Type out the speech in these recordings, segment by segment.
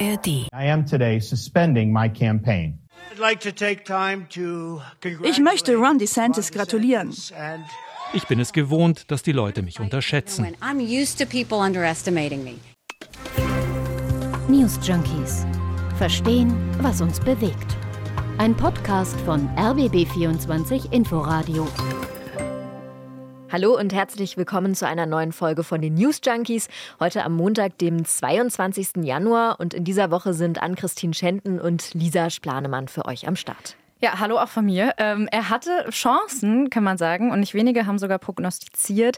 ARD. I am today suspending my campaign. Ich möchte Ron DeSantis gratulieren. Ich bin es gewohnt, dass die Leute mich unterschätzen. News Junkies. Verstehen, was uns bewegt. Ein Podcast von RBB24 Inforadio. Hallo und herzlich willkommen zu einer neuen Folge von den News Junkies. Heute am Montag, dem 22. Januar. Und in dieser Woche sind Ann-Christine Schenten und Lisa Splanemann für euch am Start. Ja, hallo auch von mir. Ähm, er hatte Chancen, kann man sagen, und nicht wenige haben sogar prognostiziert.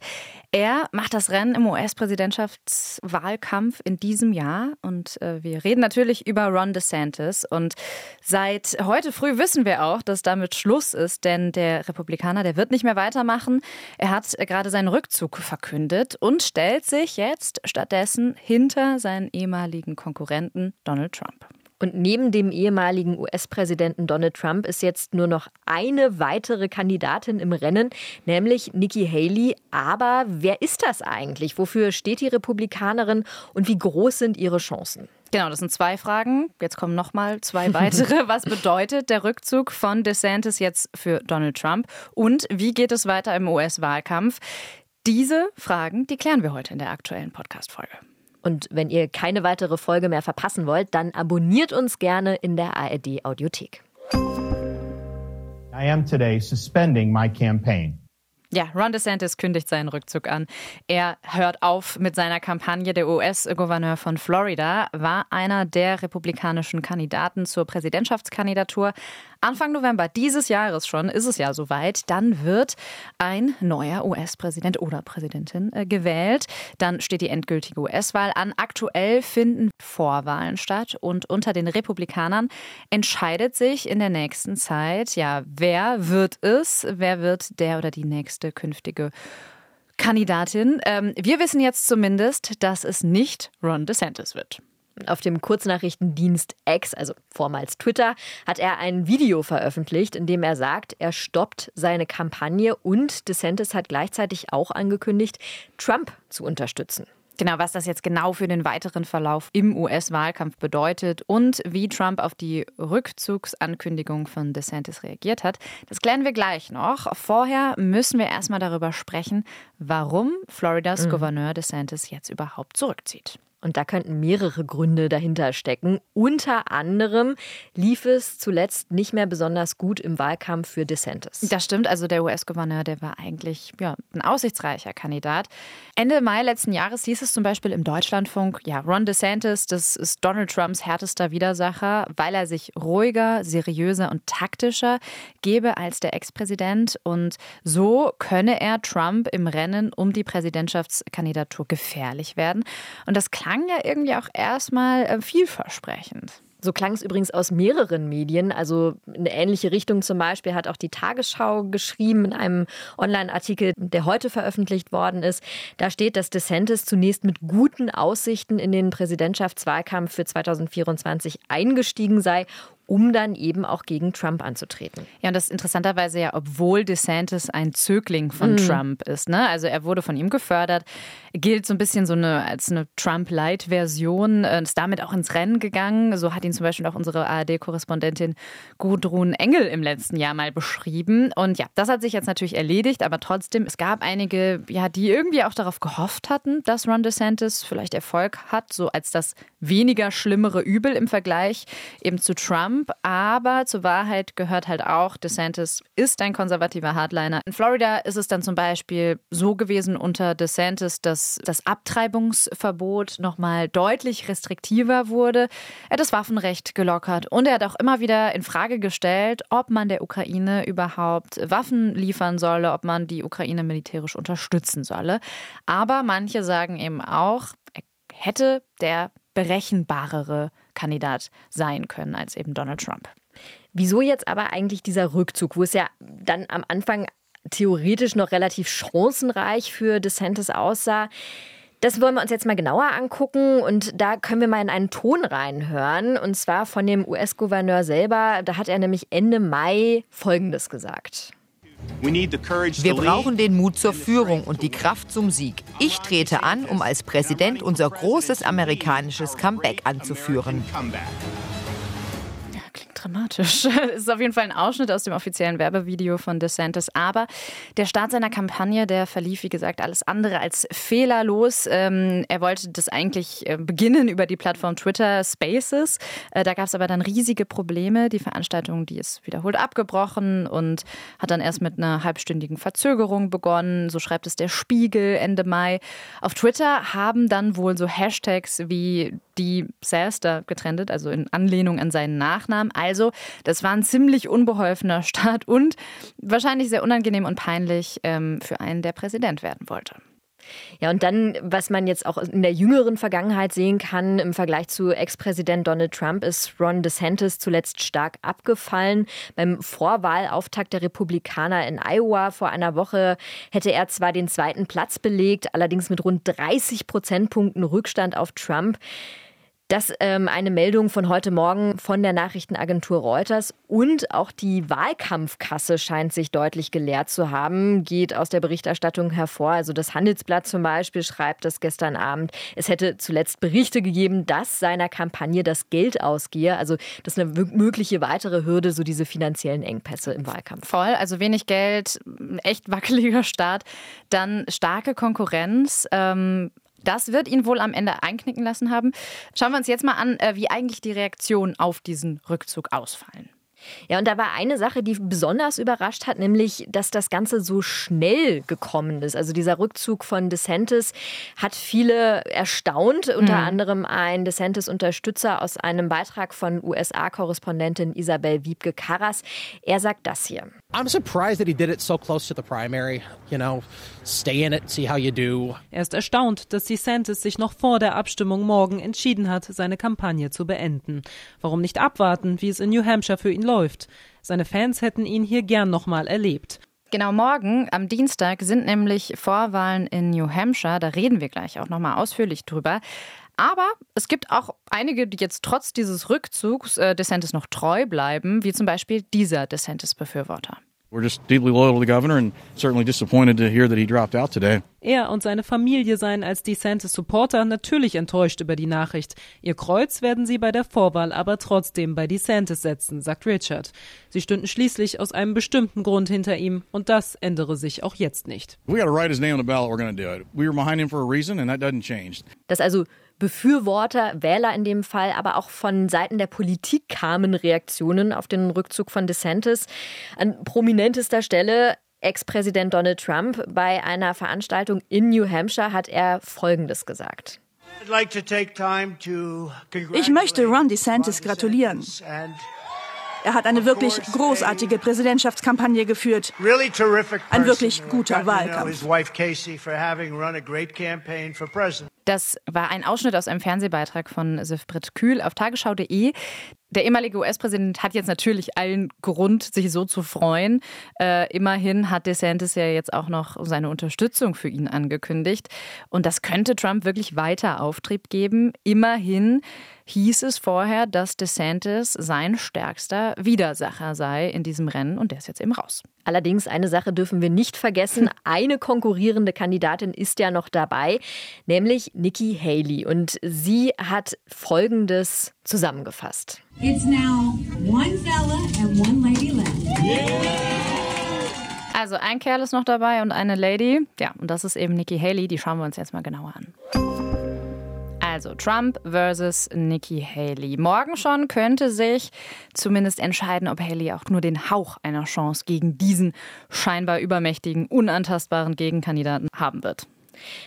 Er macht das Rennen im US-Präsidentschaftswahlkampf in diesem Jahr. Und äh, wir reden natürlich über Ron DeSantis. Und seit heute früh wissen wir auch, dass damit Schluss ist, denn der Republikaner, der wird nicht mehr weitermachen. Er hat gerade seinen Rückzug verkündet und stellt sich jetzt stattdessen hinter seinen ehemaligen Konkurrenten Donald Trump. Und neben dem ehemaligen US-Präsidenten Donald Trump ist jetzt nur noch eine weitere Kandidatin im Rennen, nämlich Nikki Haley. Aber wer ist das eigentlich? Wofür steht die Republikanerin und wie groß sind ihre Chancen? Genau, das sind zwei Fragen. Jetzt kommen noch mal zwei weitere. Was bedeutet der Rückzug von DeSantis jetzt für Donald Trump? Und wie geht es weiter im US-Wahlkampf? Diese Fragen, die klären wir heute in der aktuellen Podcast-Folge. Und wenn ihr keine weitere Folge mehr verpassen wollt, dann abonniert uns gerne in der ARD Audiothek. I am today suspending my campaign. Ja, Ron DeSantis kündigt seinen Rückzug an. Er hört auf mit seiner Kampagne. Der US-Gouverneur von Florida war einer der republikanischen Kandidaten zur Präsidentschaftskandidatur. Anfang November dieses Jahres schon ist es ja soweit. Dann wird ein neuer US-Präsident oder Präsidentin äh, gewählt. Dann steht die endgültige US-Wahl an. Aktuell finden Vorwahlen statt und unter den Republikanern entscheidet sich in der nächsten Zeit, ja, wer wird es? Wer wird der oder die nächste künftige Kandidatin? Ähm, wir wissen jetzt zumindest, dass es nicht Ron DeSantis wird. Auf dem Kurznachrichtendienst X, also vormals Twitter, hat er ein Video veröffentlicht, in dem er sagt, er stoppt seine Kampagne und DeSantis hat gleichzeitig auch angekündigt, Trump zu unterstützen. Genau, was das jetzt genau für den weiteren Verlauf im US-Wahlkampf bedeutet und wie Trump auf die Rückzugsankündigung von DeSantis reagiert hat, das klären wir gleich noch. Vorher müssen wir erstmal darüber sprechen, warum Floridas mhm. Gouverneur DeSantis jetzt überhaupt zurückzieht. Und da könnten mehrere Gründe dahinter stecken. Unter anderem lief es zuletzt nicht mehr besonders gut im Wahlkampf für DeSantis. Das stimmt. Also der US-Gouverneur, der war eigentlich ja, ein aussichtsreicher Kandidat. Ende Mai letzten Jahres hieß es zum Beispiel im Deutschlandfunk, ja, Ron DeSantis, das ist Donald Trumps härtester Widersacher, weil er sich ruhiger, seriöser und taktischer gebe als der Ex-Präsident. Und so könne er Trump im Rennen um die Präsidentschaftskandidatur gefährlich werden. Und das klang klang ja irgendwie auch erstmal äh, vielversprechend. So klang es übrigens aus mehreren Medien. Also in eine ähnliche Richtung zum Beispiel hat auch die Tagesschau geschrieben in einem Online-Artikel, der heute veröffentlicht worden ist. Da steht, dass DeSantis zunächst mit guten Aussichten in den Präsidentschaftswahlkampf für 2024 eingestiegen sei um dann eben auch gegen Trump anzutreten. Ja, und das interessanterweise ja, obwohl DeSantis ein Zögling von mhm. Trump ist. Ne? Also er wurde von ihm gefördert, gilt so ein bisschen so eine, als eine Trump-Light-Version, äh, ist damit auch ins Rennen gegangen. So hat ihn zum Beispiel auch unsere ARD-Korrespondentin Gudrun Engel im letzten Jahr mal beschrieben. Und ja, das hat sich jetzt natürlich erledigt, aber trotzdem, es gab einige, ja, die irgendwie auch darauf gehofft hatten, dass Ron DeSantis vielleicht Erfolg hat, so als das weniger schlimmere Übel im Vergleich eben zu Trump. Trump, aber zur Wahrheit gehört halt auch, DeSantis ist ein konservativer Hardliner. In Florida ist es dann zum Beispiel so gewesen unter DeSantis, dass das Abtreibungsverbot nochmal deutlich restriktiver wurde. Er hat das Waffenrecht gelockert und er hat auch immer wieder in Frage gestellt, ob man der Ukraine überhaupt Waffen liefern solle, ob man die Ukraine militärisch unterstützen solle. Aber manche sagen eben auch, er hätte der berechenbarere Kandidat sein können als eben Donald Trump. Wieso jetzt aber eigentlich dieser Rückzug, wo es ja dann am Anfang theoretisch noch relativ chancenreich für DeSantis aussah? Das wollen wir uns jetzt mal genauer angucken und da können wir mal in einen Ton reinhören und zwar von dem US-Gouverneur selber. Da hat er nämlich Ende Mai Folgendes gesagt. Wir brauchen den Mut zur Führung und die Kraft zum Sieg. Ich trete an, um als Präsident unser großes amerikanisches Comeback anzuführen dramatisch. Es ist auf jeden Fall ein Ausschnitt aus dem offiziellen Werbevideo von DeSantis. Aber der Start seiner Kampagne, der verlief, wie gesagt, alles andere als fehlerlos. Ähm, er wollte das eigentlich äh, beginnen über die Plattform Twitter Spaces. Äh, da gab es aber dann riesige Probleme. Die Veranstaltung, die ist wiederholt abgebrochen und hat dann erst mit einer halbstündigen Verzögerung begonnen. So schreibt es der Spiegel Ende Mai. Auf Twitter haben dann wohl so Hashtags wie die Disaster getrennt, also in Anlehnung an seinen Nachnamen. Also, das war ein ziemlich unbeholfener Start und wahrscheinlich sehr unangenehm und peinlich ähm, für einen, der Präsident werden wollte. Ja, und dann, was man jetzt auch in der jüngeren Vergangenheit sehen kann, im Vergleich zu Ex-Präsident Donald Trump ist Ron DeSantis zuletzt stark abgefallen. Beim Vorwahlauftakt der Republikaner in Iowa vor einer Woche hätte er zwar den zweiten Platz belegt, allerdings mit rund 30 Prozentpunkten Rückstand auf Trump. Das ähm, eine Meldung von heute Morgen von der Nachrichtenagentur Reuters und auch die Wahlkampfkasse scheint sich deutlich geleert zu haben, geht aus der Berichterstattung hervor. Also das Handelsblatt zum Beispiel schreibt das gestern Abend. Es hätte zuletzt Berichte gegeben, dass seiner Kampagne das Geld ausgehe. Also das ist eine mögliche weitere Hürde, so diese finanziellen Engpässe im Wahlkampf. Voll, also wenig Geld, echt wackeliger Start, dann starke Konkurrenz. Ähm das wird ihn wohl am Ende einknicken lassen haben. Schauen wir uns jetzt mal an, äh, wie eigentlich die Reaktionen auf diesen Rückzug ausfallen. Ja, und da war eine Sache, die besonders überrascht hat, nämlich, dass das Ganze so schnell gekommen ist. Also dieser Rückzug von DeSantis hat viele erstaunt, unter mhm. anderem ein DeSantis-Unterstützer aus einem Beitrag von USA-Korrespondentin Isabel Wiebke-Karras. Er sagt das hier. I'm surprised that he did it so close to the primary. You know, stay in it, see how you do. Er ist erstaunt, dass DeSantis sich noch vor der Abstimmung morgen entschieden hat, seine Kampagne zu beenden. Warum nicht abwarten, wie es in New Hampshire für ihn läuft? Seine Fans hätten ihn hier gern nochmal erlebt. Genau, morgen am Dienstag sind nämlich Vorwahlen in New Hampshire. Da reden wir gleich auch nochmal ausführlich drüber. Aber es gibt auch einige, die jetzt trotz dieses Rückzugs äh, DeSantis noch treu bleiben, wie zum Beispiel dieser DeSantis-Befürworter. We're just deeply loyal to the governor and certainly disappointed to hear that he dropped out today. Er und seine Familie seien als DeSantis Supporter natürlich enttäuscht über die Nachricht. Ihr Kreuz werden sie bei der Vorwahl aber trotzdem bei DeSantis setzen, sagt Richard. Sie stünden schließlich aus einem bestimmten Grund hinter ihm und das ändere sich auch jetzt nicht. We got to write his name on the ballot, we're going to do it. We were behind him for a reason and that doesn't change. Das also Befürworter, Wähler in dem Fall, aber auch von Seiten der Politik kamen Reaktionen auf den Rückzug von DeSantis. An prominentester Stelle Ex-Präsident Donald Trump. Bei einer Veranstaltung in New Hampshire hat er Folgendes gesagt. Ich möchte Ron DeSantis gratulieren. Er hat eine wirklich großartige Präsidentschaftskampagne geführt. Ein wirklich guter Wahlkampf. Das war ein Ausschnitt aus einem Fernsehbeitrag von Sifbrit Kühl auf tagesschau.de. Der ehemalige US-Präsident hat jetzt natürlich allen Grund, sich so zu freuen. Äh, immerhin hat DeSantis ja jetzt auch noch seine Unterstützung für ihn angekündigt. Und das könnte Trump wirklich weiter Auftrieb geben. Immerhin hieß es vorher, dass DeSantis sein stärkster Widersacher sei in diesem Rennen und der ist jetzt eben raus. Allerdings eine Sache dürfen wir nicht vergessen. Eine konkurrierende Kandidatin ist ja noch dabei, nämlich Nikki Haley. Und sie hat Folgendes zusammengefasst. It's now one fella and one lady left. Also ein Kerl ist noch dabei und eine Lady. Ja, und das ist eben Nikki Haley. Die schauen wir uns jetzt mal genauer an. Also Trump versus Nikki Haley. Morgen schon könnte sich zumindest entscheiden, ob Haley auch nur den Hauch einer Chance gegen diesen scheinbar übermächtigen, unantastbaren Gegenkandidaten haben wird.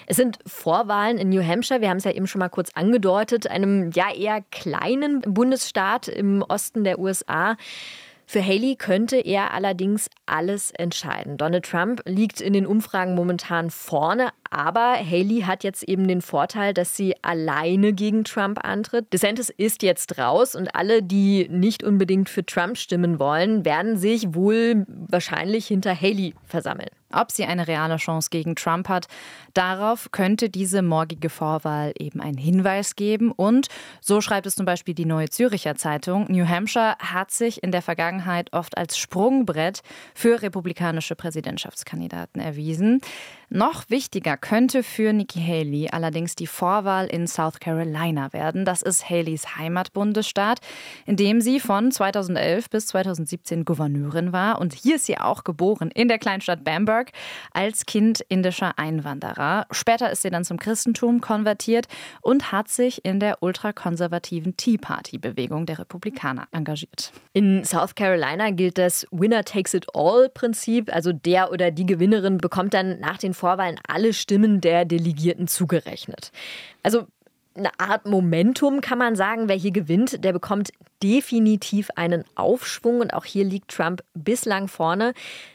Es sind Vorwahlen in New Hampshire, wir haben es ja eben schon mal kurz angedeutet, einem ja eher kleinen Bundesstaat im Osten der USA. Für Haley könnte er allerdings alles entscheiden. Donald Trump liegt in den Umfragen momentan vorne, Aber Haley hat jetzt eben den Vorteil, dass sie alleine gegen Trump antritt. DeSantis ist jetzt raus und alle, die nicht unbedingt für Trump stimmen wollen, werden sich wohl wahrscheinlich hinter Haley versammeln. Ob sie eine reale Chance gegen Trump hat, darauf könnte diese morgige Vorwahl eben einen Hinweis geben. Und so schreibt es zum Beispiel die Neue Züricher Zeitung, New Hampshire hat sich in der Vergangenheit oft als Sprungbrett für republikanische Präsidentschaftskandidaten erwiesen. Noch wichtiger könnte für Nikki Haley allerdings die Vorwahl in South Carolina werden. Das ist Haleys Heimatbundesstaat, in dem sie von 2011 bis 2017 Gouverneurin war. Und hier ist sie auch geboren, in der Kleinstadt Bamberg, als Kind indischer Einwanderer. Später ist sie dann zum Christentum konvertiert und hat sich in der ultrakonservativen Tea Party-Bewegung der Republikaner engagiert. In South Carolina gilt das Winner takes it all Prinzip. Also der oder die Gewinnerin bekommt dann nach den Vorwahlen alle Stimmen der Delegierten zugerechnet. Also eine Art Momentum kann man sagen, wer hier gewinnt, der bekommt definitiv einen Aufschwung und auch hier liegt Trump bislang vorne.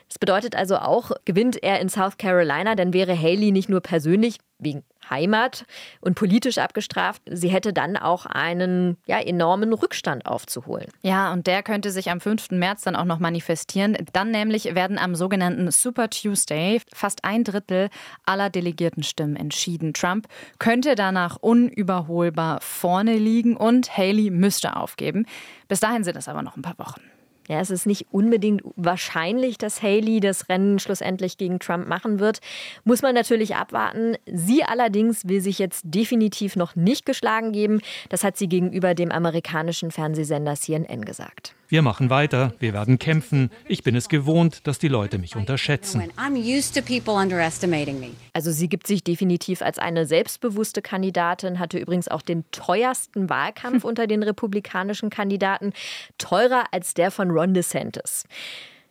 Das bedeutet also auch, gewinnt er in South Carolina, dann wäre Haley nicht nur persönlich wegen Heimat und politisch abgestraft. Sie hätte dann auch einen ja, enormen Rückstand aufzuholen. Ja, und der könnte sich am 5. März dann auch noch manifestieren. Dann nämlich werden am sogenannten Super Tuesday fast ein Drittel aller Delegiertenstimmen entschieden. Trump könnte danach unüberholbar vorne liegen und Haley müsste aufgeben. Bis dahin sind es aber noch ein paar Wochen. Ja, es ist nicht unbedingt wahrscheinlich, dass Haley das Rennen schlussendlich gegen Trump machen wird. Muss man natürlich abwarten. Sie allerdings will sich jetzt definitiv noch nicht geschlagen geben. Das hat sie gegenüber dem amerikanischen Fernsehsender CNN gesagt. Wir machen weiter, wir werden kämpfen. Ich bin es gewohnt, dass die Leute mich unterschätzen. Also sie gibt sich definitiv als eine selbstbewusste Kandidatin, hatte übrigens auch den teuersten Wahlkampf unter den republikanischen Kandidaten, teurer als der von Ron DeSantis.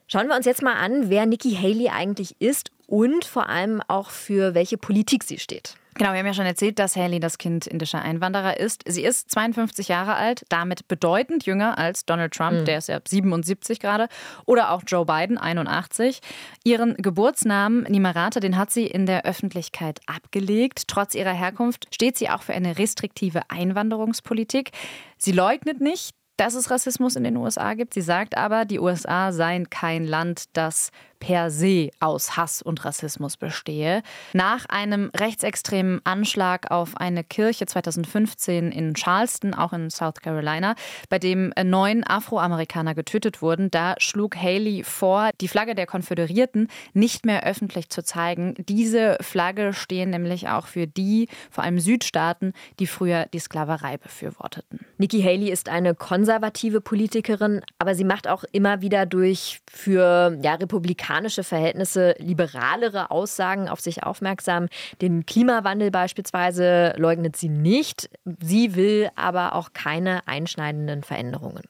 Schauen wir uns jetzt mal an, wer Nikki Haley eigentlich ist und vor allem auch für welche Politik sie steht. Genau, wir haben ja schon erzählt, dass Haley das Kind indischer Einwanderer ist. Sie ist 52 Jahre alt, damit bedeutend jünger als Donald Trump, mhm. der ist ja 77 gerade, oder auch Joe Biden, 81. Ihren Geburtsnamen Nimarata, den hat sie in der Öffentlichkeit abgelegt. Trotz ihrer Herkunft steht sie auch für eine restriktive Einwanderungspolitik. Sie leugnet nicht, dass es Rassismus in den USA gibt. Sie sagt aber, die USA seien kein Land, das per se aus Hass und Rassismus bestehe. Nach einem rechtsextremen Anschlag auf eine Kirche 2015 in Charleston, auch in South Carolina, bei dem neun Afroamerikaner getötet wurden, da schlug Haley vor, die Flagge der Konföderierten nicht mehr öffentlich zu zeigen. Diese Flagge stehen nämlich auch für die, vor allem Südstaaten, die früher die Sklaverei befürworteten. Nikki Haley ist eine konservative Politikerin, aber sie macht auch immer wieder durch für ja, Republikaner amerikanische Verhältnisse liberalere Aussagen auf sich aufmerksam. Den Klimawandel beispielsweise leugnet sie nicht. Sie will aber auch keine einschneidenden Veränderungen.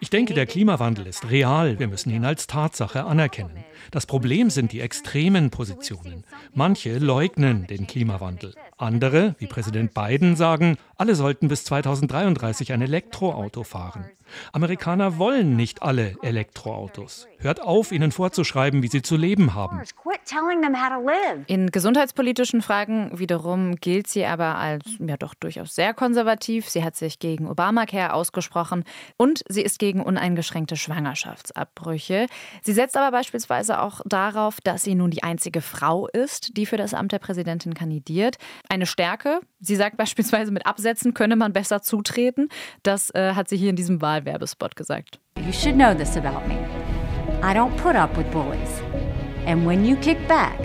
Ich denke, der Klimawandel ist real. Wir müssen ihn als Tatsache anerkennen. Das Problem sind die extremen Positionen. Manche leugnen den Klimawandel. Andere, wie Präsident Biden, sagen, alle sollten bis 2033 ein Elektroauto fahren. Amerikaner wollen nicht alle Elektroautos. Hört auf, ihnen vorzuschreiben, wie sie zu leben haben. In gesundheitspolitischen Fragen wiederum gilt sie aber als ja doch durchaus sehr konservativ. Sie hat sich gegen Obamacare ausgesprochen und sie ist gegen uneingeschränkte Schwangerschaftsabbrüche. Sie setzt aber beispielsweise auch darauf, dass sie nun die einzige Frau ist, die für das Amt der Präsidentin kandidiert. Eine Stärke. Sie sagt beispielsweise, mit Absätzen könne man besser zutreten. Das äh, hat sie hier in diesem Wahlwerbespot gesagt. You should know this about me. I don't put up with bullies. And when you kick back,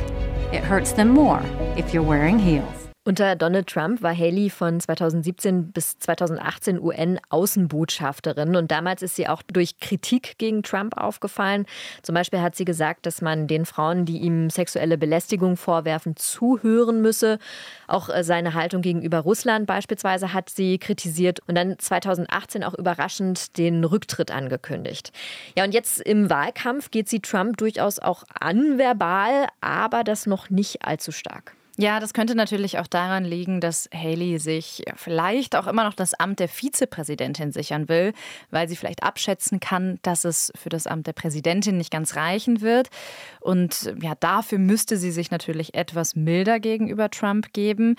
it hurts them more if you're wearing heels. Unter Donald Trump war Haley von 2017 bis 2018 UN-Außenbotschafterin und damals ist sie auch durch Kritik gegen Trump aufgefallen. Zum Beispiel hat sie gesagt, dass man den Frauen, die ihm sexuelle Belästigung vorwerfen, zuhören müsse. Auch äh, seine Haltung gegenüber Russland beispielsweise hat sie kritisiert und dann 2018 auch überraschend den Rücktritt angekündigt. Ja, und jetzt im Wahlkampf geht sie Trump durchaus auch an verbal, aber das noch nicht allzu stark. Ja, das könnte natürlich auch daran liegen, dass Haley sich vielleicht auch immer noch das Amt der Vizepräsidentin sichern will, weil sie vielleicht abschätzen kann, dass es für das Amt der Präsidentin nicht ganz reichen wird. Und ja, dafür müsste sie sich natürlich etwas milder gegenüber Trump geben.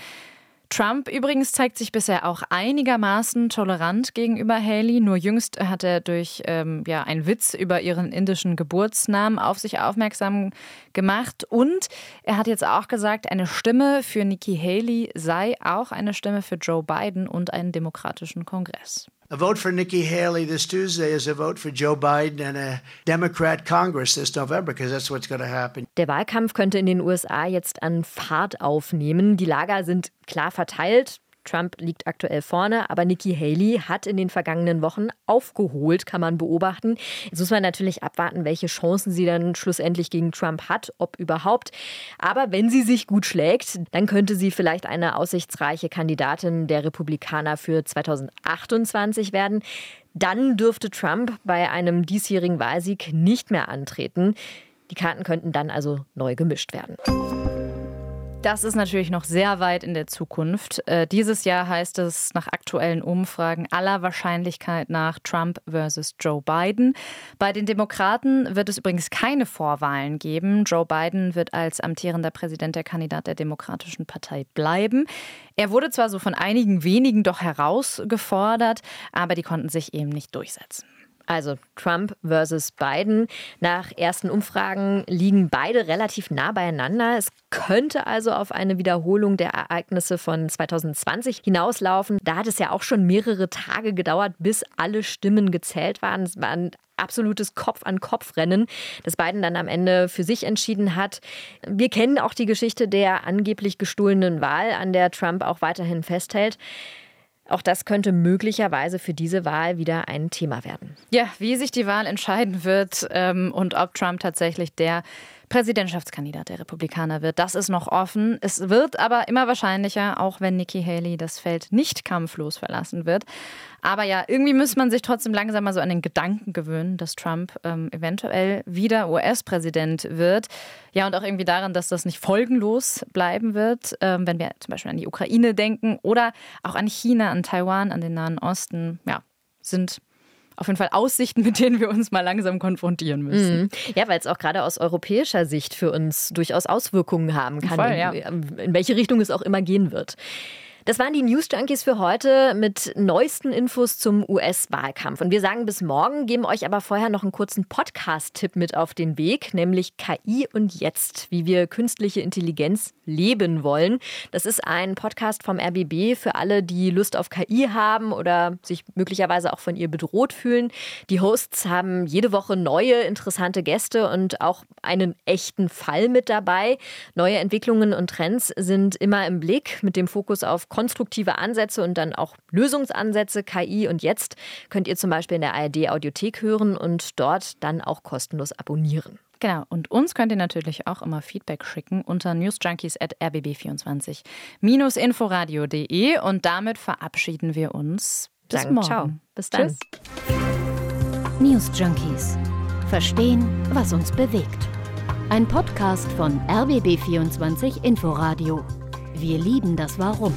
Trump übrigens zeigt sich bisher auch einigermaßen tolerant gegenüber Haley. Nur jüngst hat er durch ähm, ja, einen Witz über ihren indischen Geburtsnamen auf sich aufmerksam gemacht. Und er hat jetzt auch gesagt, eine Stimme für Nikki Haley sei auch eine Stimme für Joe Biden und einen demokratischen Kongress. A vote for Nikki Haley this Tuesday is a vote for Joe Biden and a Democrat Congress this November, because that's what's going to happen. Der Wahlkampf könnte in den USA jetzt an Fahrt aufnehmen. Die Lager sind klar verteilt. Trump liegt aktuell vorne, aber Nikki Haley hat in den vergangenen Wochen aufgeholt, kann man beobachten. Jetzt muss man natürlich abwarten, welche Chancen sie dann schlussendlich gegen Trump hat, ob überhaupt. Aber wenn sie sich gut schlägt, dann könnte sie vielleicht eine aussichtsreiche Kandidatin der Republikaner für 2028 werden. Dann dürfte Trump bei einem diesjährigen Wahlsieg nicht mehr antreten. Die Karten könnten dann also neu gemischt werden. Das ist natürlich noch sehr weit in der Zukunft. Äh, dieses Jahr heißt es nach aktuellen Umfragen aller Wahrscheinlichkeit nach Trump versus Joe Biden. Bei den Demokraten wird es übrigens keine Vorwahlen geben. Joe Biden wird als amtierender Präsident der Kandidat der Demokratischen Partei bleiben. Er wurde zwar so von einigen wenigen doch herausgefordert, aber die konnten sich eben nicht durchsetzen. Also Trump versus Biden. Nach ersten Umfragen liegen beide relativ nah beieinander. Es könnte also auf eine Wiederholung der Ereignisse von 2020 hinauslaufen. Da hat es ja auch schon mehrere Tage gedauert, bis alle Stimmen gezählt waren. Es war ein absolutes Kopf-an-Kopf-Rennen, das Biden dann am Ende für sich entschieden hat. Wir kennen auch die Geschichte der angeblich gestohlenen Wahl, an der Trump auch weiterhin festhält. Auch das könnte möglicherweise für diese Wahl wieder ein Thema werden. Ja, wie sich die Wahl entscheiden wird ähm, und ob Trump tatsächlich der Präsidentschaftskandidat der Republikaner wird. Das ist noch offen. Es wird aber immer wahrscheinlicher, auch wenn Nikki Haley das Feld nicht kampflos verlassen wird. Aber ja, irgendwie muss man sich trotzdem langsam mal so an den Gedanken gewöhnen, dass Trump ähm, eventuell wieder US-Präsident wird. Ja, und auch irgendwie daran, dass das nicht folgenlos bleiben wird, ähm, wenn wir zum Beispiel an die Ukraine denken oder auch an China, an Taiwan, an den Nahen Osten. Ja, sind auf jeden Fall Aussichten, mit denen wir uns mal langsam konfrontieren müssen. Mhm. Ja, weil es auch gerade aus europäischer Sicht für uns durchaus Auswirkungen haben kann, Voll, ja. in, in welche Richtung es auch immer gehen wird. Das waren die News Junkies für heute mit neuesten Infos zum US-Wahlkampf. Und wir sagen bis morgen, geben euch aber vorher noch einen kurzen Podcast-Tipp mit auf den Weg, nämlich KI und Jetzt, wie wir künstliche Intelligenz leben wollen. Das ist ein Podcast vom RBB für alle, die Lust auf KI haben oder sich möglicherweise auch von ihr bedroht fühlen. Die Hosts haben jede Woche neue interessante Gäste und auch einen echten Fall mit dabei. Neue Entwicklungen und Trends sind immer im Blick mit dem Fokus auf konstruktive Ansätze und dann auch Lösungsansätze, KI. Und jetzt könnt ihr zum Beispiel in der ARD Audiothek hören und dort dann auch kostenlos abonnieren. Genau, und uns könnt ihr natürlich auch immer Feedback schicken unter newsjunkies.rbb24-inforadio.de und damit verabschieden wir uns. Bis Sagen morgen. Ciao. Bis dann. Tschüss. News Junkies. Verstehen, was uns bewegt. Ein Podcast von RBB24 Inforadio. Wir lieben das Warum.